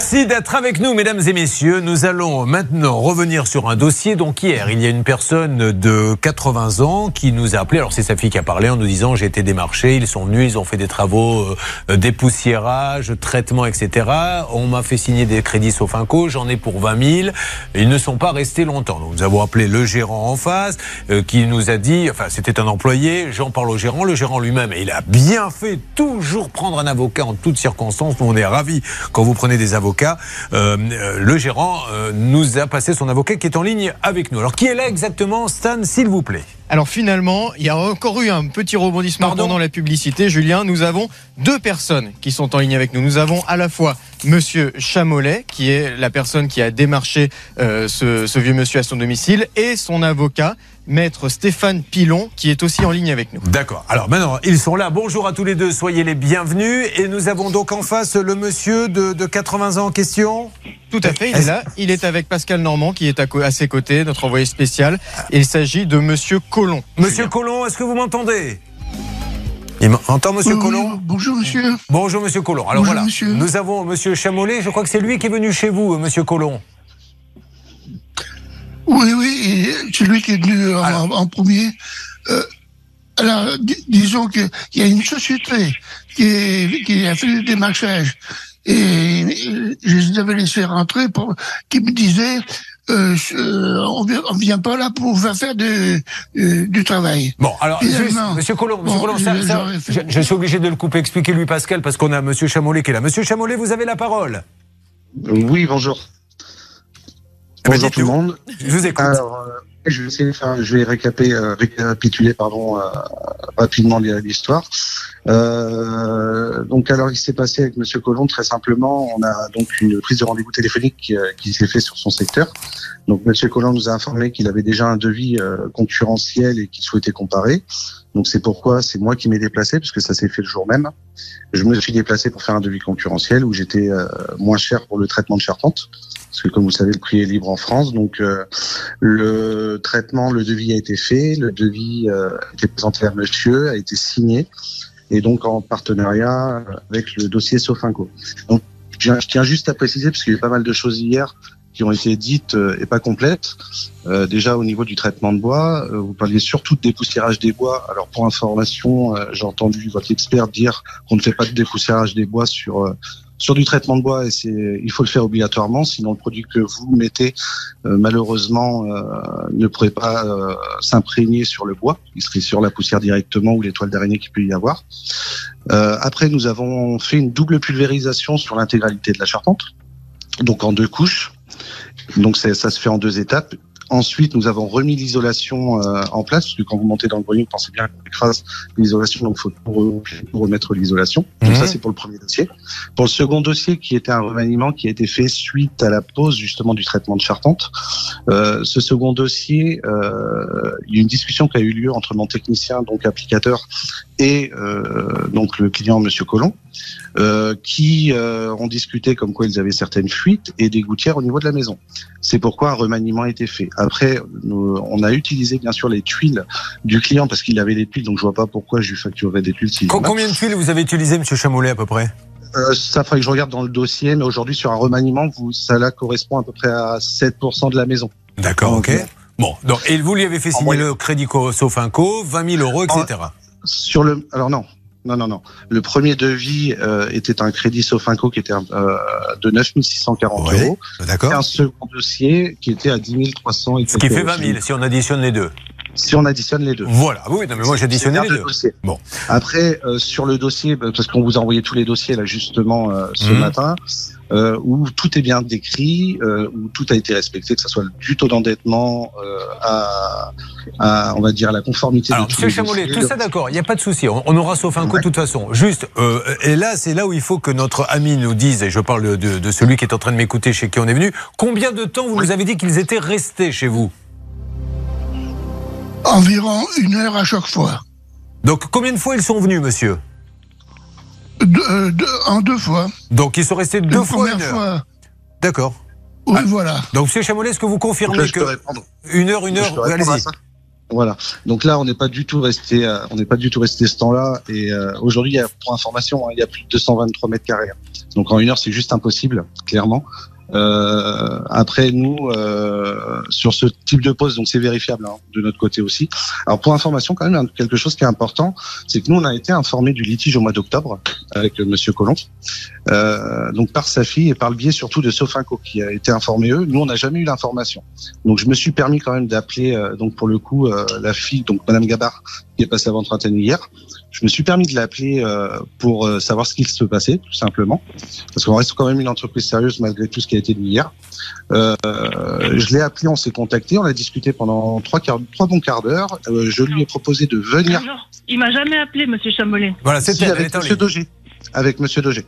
Merci d'être avec nous, mesdames et messieurs. Nous allons maintenant revenir sur un dossier. Donc hier, il y a une personne de 80 ans qui nous a appelé. Alors c'est sa fille qui a parlé en nous disant j'ai été démarché, ils sont venus, ils ont fait des travaux, euh, dépoussiérage, traitement, etc. On m'a fait signer des crédits Sofinco, j'en ai pour 20 000. Ils ne sont pas restés longtemps. Donc nous avons appelé le gérant en face euh, qui nous a dit, enfin c'était un employé, j'en parle au gérant, le gérant lui-même, il a bien fait toujours prendre un avocat en toutes circonstances. Nous on est ravis quand vous prenez des avocats. Euh, le gérant euh, nous a passé son avocat qui est en ligne avec nous. Alors qui est là exactement, Stan, s'il vous plaît alors finalement, il y a encore eu un petit rebondissement pendant la publicité. Julien, nous avons deux personnes qui sont en ligne avec nous. Nous avons à la fois Monsieur Chamolet, qui est la personne qui a démarché ce, ce vieux monsieur à son domicile, et son avocat, maître Stéphane Pilon, qui est aussi en ligne avec nous. D'accord. Alors maintenant, ils sont là. Bonjour à tous les deux, soyez les bienvenus. Et nous avons donc en face le monsieur de, 80 ans en question. Tout à fait, il est là. Il est avec Pascal Normand, qui est à, ses côtés, notre envoyé spécial. il s'agit de monsieur Colomb. Monsieur Colomb, est-ce que vous m'entendez? Il m'entend, Monsieur Colomb? Bonjour, Monsieur. Bonjour, Monsieur Colomb. Alors voilà, nous avons Monsieur Chamolet. Je crois que c'est lui qui est venu chez vous, Monsieur Colomb. Oui, oui, c'est lui qui est venu en, premier. Euh, alors, disons qu'il y a une société qui, a fait le démarchage et je les avais laissés rentrer pour qui me disait euh, on, ne vient pas là pour faire de, euh, du travail. Bon, alors, Monsieur Colomb, je, suis obligé de le couper. Expliquez-lui, Pascal, parce qu'on a Monsieur Chamolet qui est là. Monsieur Chamolet, vous avez la parole. Oui, bonjour. Bonjour tout le monde. Je vous écoute. Alors, euh, je vais essayer je vais récapituler, euh, récapituler pardon, euh, rapidement l'histoire. Euh, donc, alors, il s'est passé avec Monsieur Colomb très simplement. On a donc une prise de rendez-vous téléphonique qui, qui s'est fait sur son secteur. Donc, Monsieur Colomb nous a informé qu'il avait déjà un devis concurrentiel et qu'il souhaitait comparer. Donc, c'est pourquoi c'est moi qui m'ai déplacé puisque ça s'est fait le jour même. Je me suis déplacé pour faire un devis concurrentiel où j'étais moins cher pour le traitement de charpente parce que comme vous savez, le prix est libre en France. Donc euh, le traitement, le devis a été fait, le devis euh, a été présenté à monsieur, a été signé, et donc en partenariat avec le dossier Sofinco. Donc je tiens juste à préciser, parce qu'il y a eu pas mal de choses hier qui ont été dites euh, et pas complètes. Euh, déjà au niveau du traitement de bois, euh, vous parliez surtout de dépoussiérage des bois. Alors pour information, j'ai entendu votre expert dire qu'on ne fait pas de dépoussiérage des bois sur sur du traitement de bois il faut le faire obligatoirement sinon le produit que vous mettez malheureusement ne pourrait pas s'imprégner sur le bois. Il serait sur la poussière directement ou les toiles d'araignée qu'il peut y avoir. Après nous avons fait une double pulvérisation sur l'intégralité de la charpente. Donc en deux couches. Donc ça se fait en deux étapes. Ensuite, nous avons remis l'isolation euh, en place, parce que quand vous montez dans le grenier, vous pensez bien qu'on écrase l'isolation, donc il faut pour, remettre l'isolation. Donc ça, mhm. c'est pour le premier dossier. Pour le second dossier, qui était un remaniement qui a été fait suite à la pause justement du traitement de charpente, euh, ce second dossier, euh, il y a une discussion qui a eu lieu entre mon technicien, donc applicateur, et euh, donc le client, Monsieur Colomb, euh, qui euh, ont discuté comme quoi ils avaient certaines fuites et des gouttières au niveau de la maison. C'est pourquoi un remaniement a été fait. Après, on a utilisé bien sûr les tuiles du client parce qu'il avait des tuiles, donc je vois pas pourquoi je lui facturerais des tuiles. Combien de tuiles vous avez utilisé, Monsieur Chamoulet, à peu près? Euh, ça faudrait que je regarde dans le dossier, mais aujourd'hui sur un remaniement, vous, ça là correspond à peu près à 7% de la maison. D'accord, ok. Bon, donc, et vous lui avez fait signer le crédit Sofinco, 20 000 euros, etc. sur le, alors non, non, non, non. Le premier devis euh, était un crédit Sofinco qui était euh, de 9 640 euros. D'accord. Et un second dossier qui était à 10 300 Ce qui fait 20 000 si on additionne les deux. Si on additionne les deux. Voilà, oui, non, mais moi j'additionnais les deux. Bon. Après, euh, sur le dossier, bah, parce qu'on vous a envoyé tous les dossiers là justement euh, ce mhm. matin, euh, où tout est bien décrit, euh, où tout a été respecté, que ce soit du taux d'endettement euh, à, à, on va dire, la conformité. Alors, Monsieur Chamollet, tout ça d'accord, il n'y a pas de souci, on, aura sauf un coup de toute façon. Juste, euh, et là, c'est là où il faut que notre ami nous dise, et je parle de, de celui qui est en train de m'écouter, chez qui on est venu, combien de temps vous nous avez dit qu'ils étaient restés chez vous? Environ une heure à chaque fois. Donc, combien de fois ils sont venus, monsieur? Euh, en deux fois. Donc ils sont restés deux fois une heure. Fois. D'accord. Oui, ah. voilà. Donc, M. Chamolet, est-ce que vous confirmez que une heure, une heure, allez-y. Voilà. Donc là, on n'est pas du tout resté, euh, on n'est pas du tout resté ce temps-là. Et euh, aujourd'hui, il y a, pour information, hein, il y a plus de 223 mètres carrés. Donc en une heure, c'est juste impossible, clairement. Euh, après, nous, euh, sur ce type de poste, donc c'est vérifiable hein, de notre côté aussi. Alors pour information, quand même, quelque chose qui est important, c'est que nous, on a été informé du litige au mois d'octobre avec Monsieur Colomb, euh, donc par sa fille et par le biais surtout de Sofinco qui a été informé eux. Nous, on n'a jamais eu l'information. Donc je me suis permis quand même d'appeler, donc pour le coup, la fille, donc Madame Gabard, qui est passée avant trentaine hier. Je me suis permis de l'appeler euh, pour euh, savoir ce qu'il se passait, tout simplement, parce qu'on reste quand même une entreprise sérieuse malgré tout ce qui a été dit hier. Euh, je l'ai appelé, on s'est contacté, on a discuté pendant trois, quarts, trois bons quarts d'heure. Euh, je lui ai proposé de venir. Non, il m'a jamais appelé, Monsieur Chamolet. Voilà, c'était avec en Monsieur. Dogé. Avec Monsieur Dogé.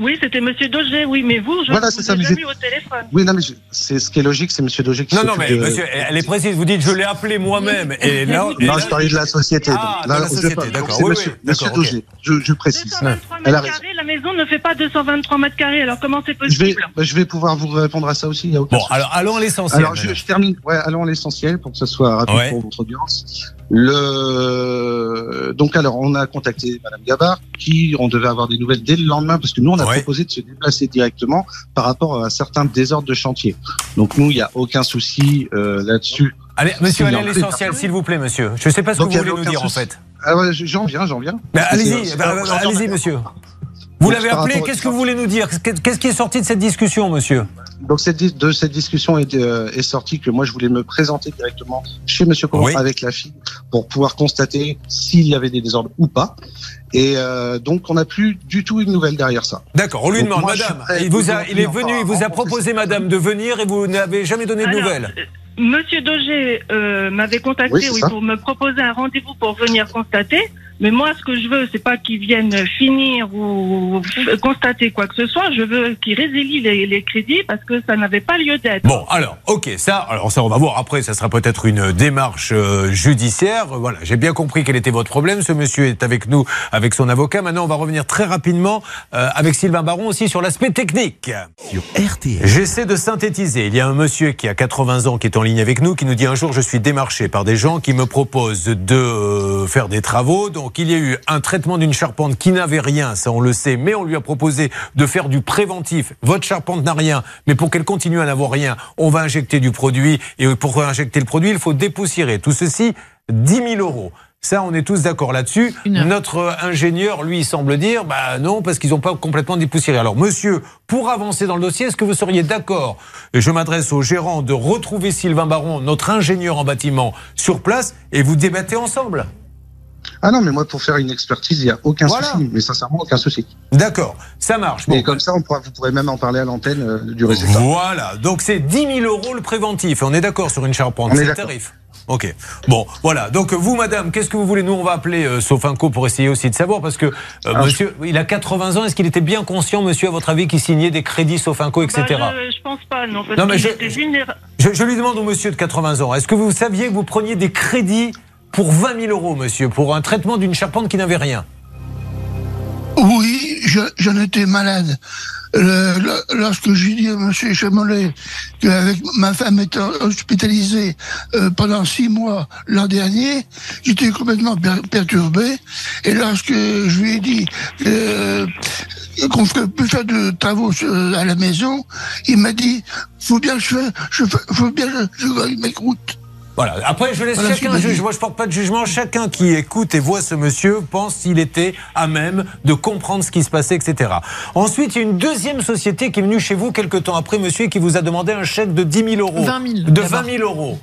Oui, c'était Monsieur Doger, oui, mais vous, je Voilà, vous ça, ai mais jamais eu au téléphone. Oui, non, mais je- c'est ce qui est logique, c'est Monsieur Dogé qui Non, non, mais de- monsieur, elle est précise. Vous dites, je l'ai appelé moi-même. Et là, et Non, là- je parlais de la société. Ah, de la je société, d'accord. C'est Oui, monsieur, oui, monsieur. Dogé, je, je précise. 223 Elle a mètres raison. carrés, la maison ne fait pas 223 mètres carrés, alors comment c'est Je vais, possible bah, je vais pouvoir vous répondre à ça aussi. Il y a aucun Bon, souci. alors allons à l'essentiel. Alors, je, je termine. Ouais, allons à l'essentiel pour que ce soit rapide Ouais. pour votre audience. Le donc alors on a contacté Madame Gabard, qui on devait avoir des nouvelles dès le lendemain parce que nous on a Ouais. proposé de se déplacer directement par rapport à certains désordres de chantier. Donc nous il y a aucun souci euh, là-dessus. Allez, monsieur, allez à l'essentiel, s'il vous plaît, monsieur. Je ne sais pas ce que vous voulez nous dire, en fait. Ah ouais, j'en viens, j'en viens. C'est- allez-y, bah, bah, allez-y, monsieur. Vous l'avez appelé, qu'est-ce que vous voulez nous dire? Qu'est-ce qui est sorti de cette discussion, monsieur? Donc cette, de cette discussion est, euh, est sortie que moi je voulais me présenter directement chez Monsieur Oui. avec la fille pour pouvoir constater s'il y avait des désordres ou pas. Et euh, donc on n'a plus du tout une nouvelle derrière ça. D'accord, on lui demande, moi, madame, il, vous a, aujourd'hui il est venu, il vous a proposé, madame, de venir et vous n'avez jamais donné de Alors, nouvelles. euh, Monsieur Doger euh, m'avait contacté Oui, oui, pour me proposer un rendez-vous pour venir constater. Mais moi, ce que je veux, c'est pas qu'il vienne finir ou constater quoi que ce soit. Je veux qu'il résilie les, les crédits parce que ça n'avait pas lieu d'être. Bon, alors, ok, ça, alors ça, on va voir après, ça sera peut-être une démarche euh, judiciaire. Voilà, j'ai bien compris quel était votre problème. Ce monsieur est avec nous, avec son avocat. Maintenant, on va revenir très rapidement euh, avec Sylvain Baron aussi sur l'aspect technique. sur RTL. J'essaie de synthétiser. Il y a un monsieur qui a 80 ans qui est en ligne avec nous qui nous dit un jour je suis démarché par des gens qui me proposent de euh, faire des travaux. Donc il y a eu un traitement d'une charpente qui n'avait rien, ça on le sait, mais on lui a proposé de faire du préventif. Votre charpente n'a rien, mais pour qu'elle continue à n'avoir rien, on va injecter du produit et pour injecter le produit, il faut dépoussiérer. Tout ceci 10 000 euros. Ça, on est tous d'accord là-dessus. Notre ingénieur, lui, semble dire, bah non, parce qu'ils n'ont pas complètement dépoussiéré. Alors, monsieur, pour avancer dans le dossier, est-ce que vous seriez d'accord, et je m'adresse au gérant, de retrouver Sylvain Baron, notre ingénieur en bâtiment, sur place, et vous débattez ensemble Ah non, mais moi pour faire une expertise, il n'y a aucun Voilà. souci, mais sincèrement aucun souci. D'accord, ça marche. Bon. Et comme ça, on pourra, vous pourrez même en parler à l'antenne euh, du résultat. Voilà, donc c'est 10 000 euros le préventif. On est d'accord sur une charpente, c'est le tarif. Ok. Bon, voilà. Donc vous, madame, qu'est-ce que vous voulez? Nous, on va appeler euh, Sofinco pour essayer aussi de savoir, parce que euh, Alors, monsieur, il a 80 ans. Est-ce qu'il était bien conscient, monsieur, à votre avis, qu'il signait des crédits Sofinco, etc. Bah, je, je pense pas, non. Parce Non, mais qu'il je- était vulnéra- je, je lui demande au monsieur de 80 ans, est-ce que vous saviez que vous preniez des crédits pour 20 000 euros, monsieur, pour un traitement d'une charpente qui n'avait rien Oui, je- j'en étais malade. Le- le- lorsque j'ai dit à M. Chamolet qu'avec ma femme étant hospitalisée euh, pendant six mois l'an dernier, j'étais complètement per- perturbé. Et lorsque je lui ai dit que- qu'on ne peut plus faire de travaux sur- à la maison, il m'a dit faut bien que je, je fa- faut bien que je, je m'écoute. Voilà. Après, je laisse Voilà, chacun je juger. Moi, je porte pas de jugement. Chacun qui écoute et voit ce monsieur pense s'il était à même de comprendre ce qui se passait, etc. Ensuite, il y a une deuxième société qui est venue chez vous quelques temps après, monsieur, et qui vous a demandé un chèque de 10 000 euros. 20 000, De d'abord. 20 000 euros.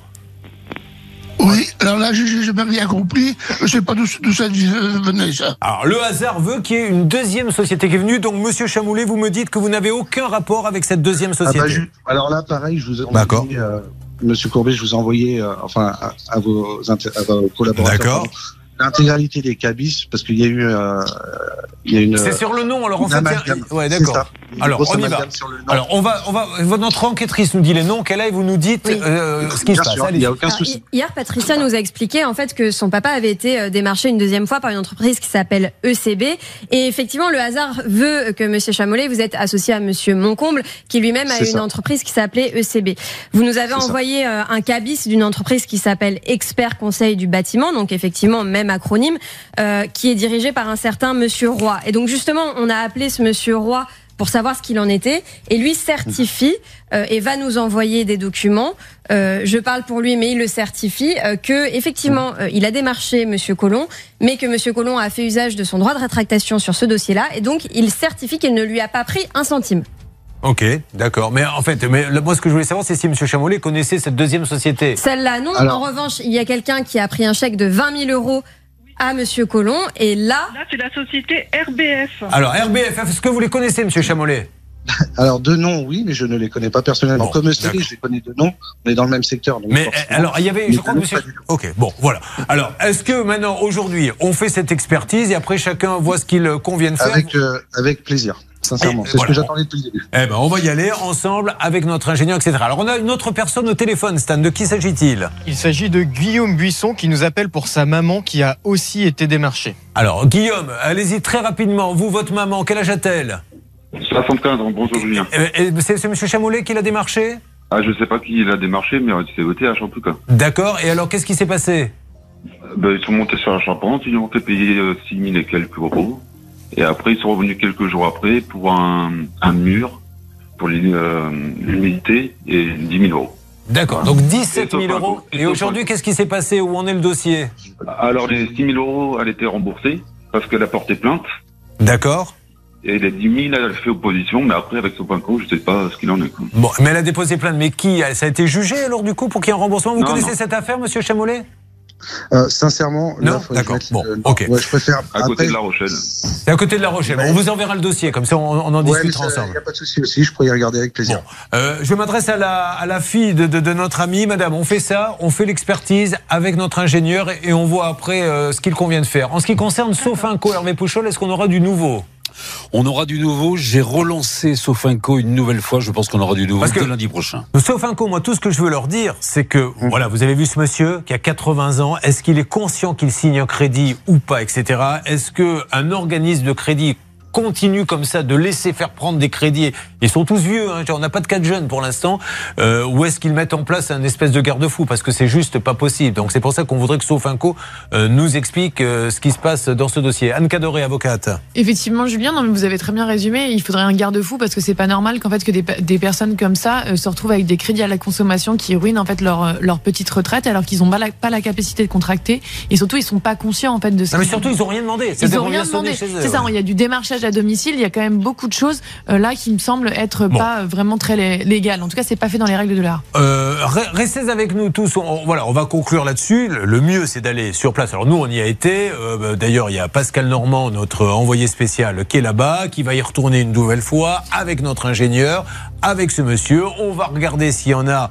Oui, alors là, j'ai pas rien compris. Je sais pas d'où ça venait, ça. Alors, le hasard veut qu'il y ait une deuxième société qui est venue. Donc, monsieur Chamoulet, vous me dites que vous n'avez aucun rapport avec cette deuxième Ah société. bah, je- alors là, pareil, je vous ai D'accord. euh, Monsieur Courbet, je vous ai envoyé, euh, enfin, à, à vos, à vos collaborateurs, l'intégralité des cabis, parce qu'il y a eu, euh, il y a une. C'est sur le nom, alors a- amalgame. Ouais, d'accord. Alors, on y va. Alors, on va, on va. Notre enquêtrice nous dit les noms qu'elle a et vous nous dites euh, ce qui se passe. il n'y a aucun souci. Hier, Patricia nous a expliqué en fait que son papa avait été euh, démarché une deuxième fois par une entreprise qui s'appelle ECB. Et effectivement, le hasard veut que Monsieur Chamolet, vous êtes associé à Monsieur Moncomble, qui lui-même a une entreprise qui s'appelait ECB. Vous nous avez envoyé euh, un cabis d'une entreprise qui s'appelle Expert Conseil du bâtiment, donc effectivement même acronyme, qui est dirigé par un certain Monsieur Roy. Et donc justement, on a appelé ce Monsieur Roy pour savoir ce qu'il en était. Et lui certifie euh, et va nous envoyer des documents. Euh, je parle pour lui, mais il le certifie euh, que effectivement, euh, il a démarché Monsieur Colomb, mais que Monsieur Colomb a fait usage de son droit de rétractation sur ce dossier-là, et donc il certifie qu'il ne lui a pas pris un centime. Ok, d'accord. Mais en fait, mais, moi, ce que je voulais savoir, c'est si M. Chamolet connaissait cette deuxième société. Celle-là, non. En revanche, il y a quelqu'un qui a pris un chèque de 20 000 euros à Monsieur Colomb. Et là. Là, c'est la société RBF. Alors, RBF, est-ce que vous les connaissez, Monsieur Chamolet? Alors de nom, oui, mais je ne les connais pas personnellement. Comme je les connais de nom. On est dans le même secteur. mais alors, il y avait, je crois que monsieur. Ok, bon, voilà. Alors, est-ce que maintenant, aujourd'hui, on fait cette expertise et après chacun voit ce qu'il convient de faire? Avec, euh, avec plaisir sincèrement. C'est ce que j'attendais depuis le début. Eh ben, on va y aller ensemble avec notre ingénieur, etc. Alors, on a une autre personne au téléphone, Stan. De qui s'agit-il? Il s'agit de Guillaume Buisson qui nous appelle pour sa maman qui a aussi été démarchée. Alors, Guillaume, allez-y très rapidement. Vous, votre maman, quel âge a-t-elle? 75 ans, bonjour Julien. Eh, eh, c'est M. Chamoulet qui l'a démarché? Ah, je sais pas qui l'a démarché, mais c'est au TH en tout cas. D'accord, et alors qu'est-ce qui s'est passé? Ben, Ils sont montés sur la charpente, ils ont fait payer 6 000 et quelques euros. Et après, ils sont revenus quelques jours après pour un, un mur, pour euh, l'humidité et 10 000 euros. D'accord, donc 17 000 euros. Et aujourd'hui, qu'est-ce qui s'est passé? Où en est le dossier? Alors, les 6 000 euros, elle était remboursée parce qu'elle a porté plainte. D'accord. Et les 10 000, elle a fait opposition, mais après, avec son banco, je ne sais pas ce qu'il en est. Bon, mais elle a déposé plainte, mais qui? Ça a été jugé alors, du coup, pour qu'il y ait un remboursement? Vous connaissez cette affaire, monsieur Chamolet? Euh, sincèrement, non, d'accord. Bon, ok. je préfère. À côté de La Rochelle. C'est à côté de La Rochelle. on vous enverra le dossier, comme ça on, en discutera ensemble. Il n'y a pas de souci aussi, je pourrais y regarder avec plaisir. Bon. Euh, je m'adresse à la, à la fille de, de, de, notre ami, madame. On fait ça, on fait l'expertise avec notre ingénieur et, on voit après euh, ce qu'il convient de faire. En ce qui concerne Sofinco, Hervé Pouchol, est-ce qu'on aura du nouveau? On aura du nouveau. J'ai relancé Sofinco une nouvelle fois. Je pense qu'on aura du nouveau Parce que lundi prochain. Sofinco, moi, tout ce que je veux leur dire, c'est que, mmh. voilà, vous avez vu ce monsieur qui a 80 ans. Est-ce qu'il est conscient qu'il signe un crédit ou pas, etc. Est-ce qu'un organisme de crédit continue comme ça de laisser faire prendre des crédits, ils sont tous vieux, hein, on n'a pas de cas de jeunes pour l'instant, euh, ou est-ce qu'ils mettent en place un espèce de garde-fou? Parce que c'est juste pas possible. Donc c'est pour ça qu'on voudrait que Sofinco euh, nous explique euh, ce qui se passe dans ce dossier. Anne Cadoré, avocate. Effectivement, Julien, non, mais vous avez très bien résumé. Il faudrait un garde-fou parce que c'est pas normal qu'en fait que des, personnes comme ça euh, se retrouvent avec des crédits à la consommation qui ruinent en fait leur, leur petite retraite alors qu'ils n'ont pas la, pas la capacité de contracter et surtout ils sont pas conscients en fait de ça. mais surtout ils ont rien demandé. Ils ont rien demandé. C'est ça. Il y a du démarchage à domicile, il y a quand même beaucoup de choses euh, là qui me semblent être pas vraiment très légales. En tout cas, c'est pas fait dans les règles de l'art. Euh, restez avec nous tous. On, voilà, on va conclure là-dessus. Le mieux, c'est d'aller sur place. Alors nous, on y a été. Euh, d'ailleurs, il y a Pascal Normand, notre envoyé spécial, qui est là-bas, qui va y retourner une nouvelle fois avec notre ingénieur, avec ce monsieur. On va regarder s'il y en a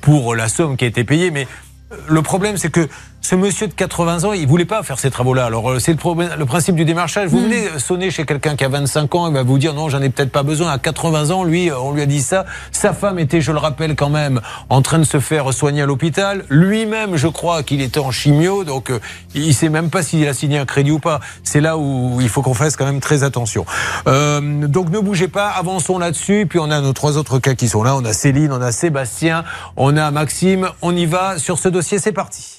pour la somme qui a été payée, mais le problème, c'est que ce monsieur de 80 ans, il voulait pas faire ces travaux-là. Alors euh, c'est le, le, principe du démarchage. Vous hmm. venez sonner chez quelqu'un qui a 25 ans, il va vous dire non, j'en ai peut-être pas besoin. À 80 ans, lui, on lui a dit ça. Sa femme était, je le rappelle quand même, en train de se faire soigner à l'hôpital. Lui-même, je crois qu'il était en chimio, donc euh, il sait même pas s'il a signé un crédit ou pas. C'est là où il faut qu'on fasse quand même très attention. Euh, donc ne bougez pas, avançons là-dessus. Puis on a nos trois autres cas qui sont là. On a Céline, on a Sébastien, on a Maxime. On y va sur ce dossier. C'est parti.